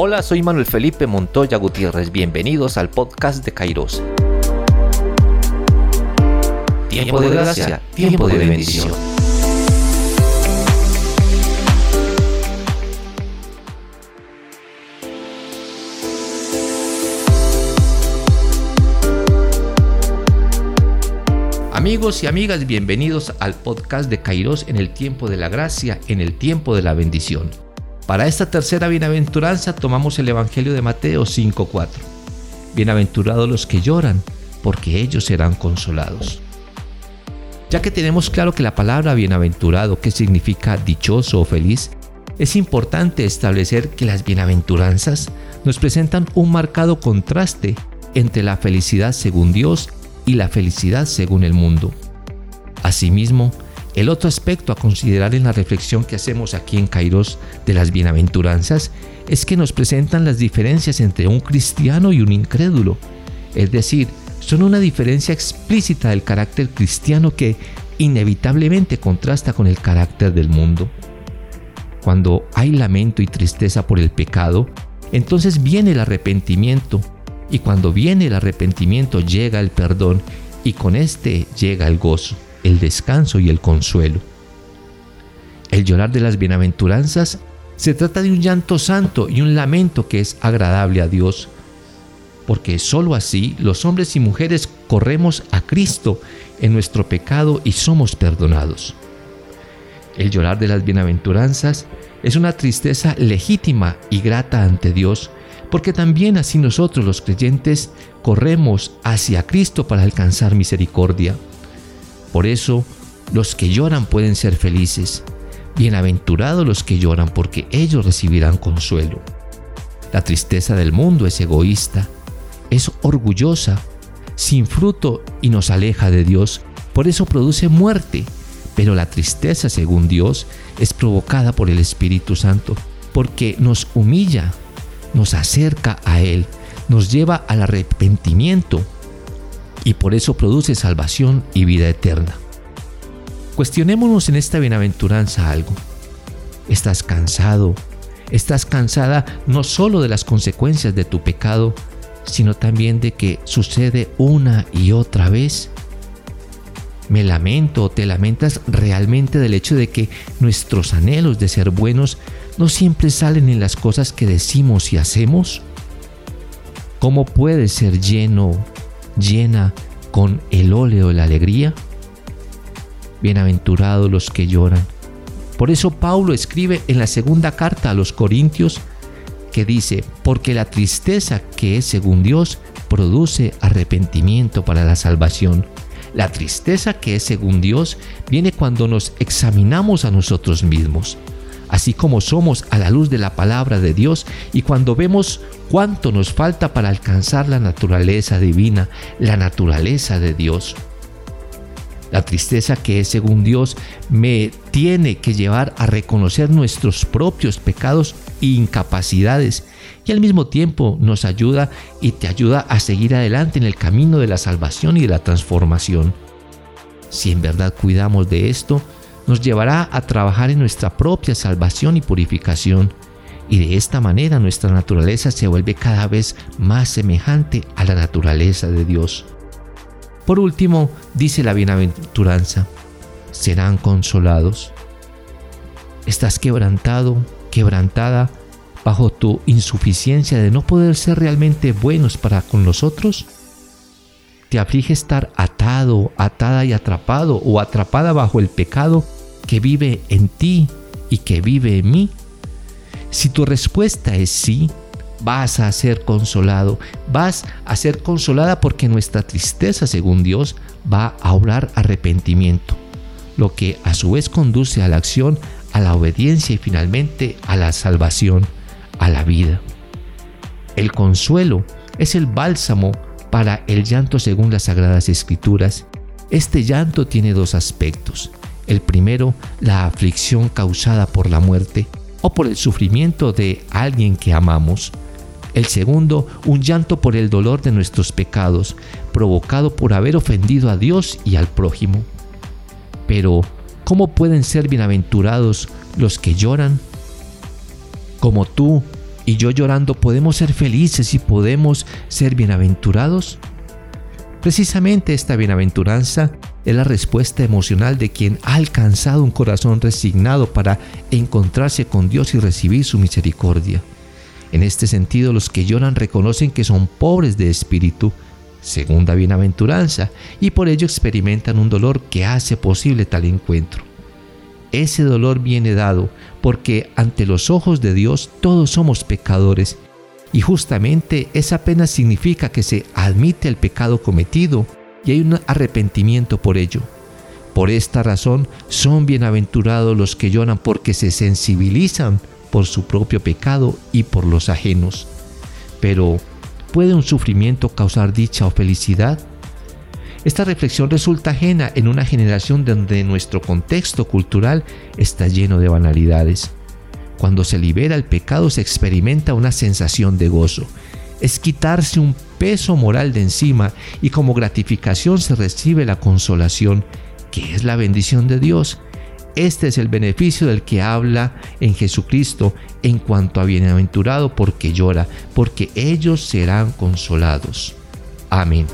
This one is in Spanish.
Hola, soy Manuel Felipe Montoya Gutiérrez. Bienvenidos al podcast de Kairos. Tiempo de gracia, tiempo de bendición. Amigos y amigas, bienvenidos al podcast de Kairos en el tiempo de la gracia, en el tiempo de la bendición. Para esta tercera bienaventuranza tomamos el Evangelio de Mateo 5.4. Bienaventurados los que lloran, porque ellos serán consolados. Ya que tenemos claro que la palabra bienaventurado, que significa dichoso o feliz, es importante establecer que las bienaventuranzas nos presentan un marcado contraste entre la felicidad según Dios y la felicidad según el mundo. Asimismo, el otro aspecto a considerar en la reflexión que hacemos aquí en Kairos de las bienaventuranzas es que nos presentan las diferencias entre un cristiano y un incrédulo. Es decir, son una diferencia explícita del carácter cristiano que inevitablemente contrasta con el carácter del mundo. Cuando hay lamento y tristeza por el pecado, entonces viene el arrepentimiento y cuando viene el arrepentimiento llega el perdón y con este llega el gozo, el descanso y el consuelo. El llorar de las bienaventuranzas se trata de un llanto santo y un lamento que es agradable a Dios, porque sólo así los hombres y mujeres corremos a Cristo en nuestro pecado y somos perdonados. El llorar de las bienaventuranzas es una tristeza legítima y grata ante Dios, porque también así nosotros los creyentes corremos hacia Cristo para alcanzar misericordia. Por eso, los que lloran pueden ser felices. Bienaventurados los que lloran porque ellos recibirán consuelo. La tristeza del mundo es egoísta, es orgullosa, sin fruto y nos aleja de Dios. Por eso produce muerte. Pero la tristeza, según Dios, es provocada por el Espíritu Santo, porque nos humilla, nos acerca a Él, nos lleva al arrepentimiento y por eso produce salvación y vida eterna. Cuestionémonos en esta bienaventuranza algo. ¿Estás cansado? ¿Estás cansada no solo de las consecuencias de tu pecado, sino también de que sucede una y otra vez? Me lamento o te lamentas realmente del hecho de que nuestros anhelos de ser buenos no siempre salen en las cosas que decimos y hacemos? ¿Cómo puedes ser lleno, llena con el óleo de la alegría? Bienaventurados los que lloran. Por eso Pablo escribe en la segunda carta a los Corintios que dice, porque la tristeza que es según Dios produce arrepentimiento para la salvación la tristeza que es según Dios viene cuando nos examinamos a nosotros mismos, así como somos a la luz de la palabra de Dios y cuando vemos cuánto nos falta para alcanzar la naturaleza divina, la naturaleza de Dios. La tristeza que es según Dios me tiene que llevar a reconocer nuestros propios pecados e incapacidades y al mismo tiempo nos ayuda y te ayuda a seguir adelante en el camino de la salvación y de la transformación. Si en verdad cuidamos de esto, nos llevará a trabajar en nuestra propia salvación y purificación, y de esta manera nuestra naturaleza se vuelve cada vez más semejante a la naturaleza de Dios. Por último, dice la bienaventuranza, serán consolados. ¿Estás quebrantado, quebrantada bajo tu insuficiencia de no poder ser realmente buenos para con los otros? ¿Te aflige estar atado, atada y atrapado o atrapada bajo el pecado que vive en ti y que vive en mí? Si tu respuesta es sí, vas a ser consolado, vas a ser consolada porque nuestra tristeza, según Dios, va a obrar arrepentimiento, lo que a su vez conduce a la acción, a la obediencia y finalmente a la salvación, a la vida. El consuelo es el bálsamo para el llanto según las sagradas escrituras. Este llanto tiene dos aspectos. El primero, la aflicción causada por la muerte o por el sufrimiento de alguien que amamos. El segundo, un llanto por el dolor de nuestros pecados, provocado por haber ofendido a Dios y al prójimo. Pero, ¿cómo pueden ser bienaventurados los que lloran? Como tú y yo llorando podemos ser felices y podemos ser bienaventurados? Precisamente esta bienaventuranza es la respuesta emocional de quien ha alcanzado un corazón resignado para encontrarse con Dios y recibir su misericordia. En este sentido, los que lloran reconocen que son pobres de espíritu, segunda bienaventuranza, y por ello experimentan un dolor que hace posible tal encuentro. Ese dolor viene dado porque ante los ojos de Dios todos somos pecadores y justamente esa pena significa que se admite el pecado cometido y hay un arrepentimiento por ello. Por esta razón son bienaventurados los que lloran porque se sensibilizan por su propio pecado y por los ajenos. Pero, ¿puede un sufrimiento causar dicha o felicidad? Esta reflexión resulta ajena en una generación donde nuestro contexto cultural está lleno de banalidades. Cuando se libera el pecado se experimenta una sensación de gozo. Es quitarse un peso moral de encima y como gratificación se recibe la consolación, que es la bendición de Dios. Este es el beneficio del que habla en Jesucristo en cuanto a bienaventurado porque llora, porque ellos serán consolados. Amén.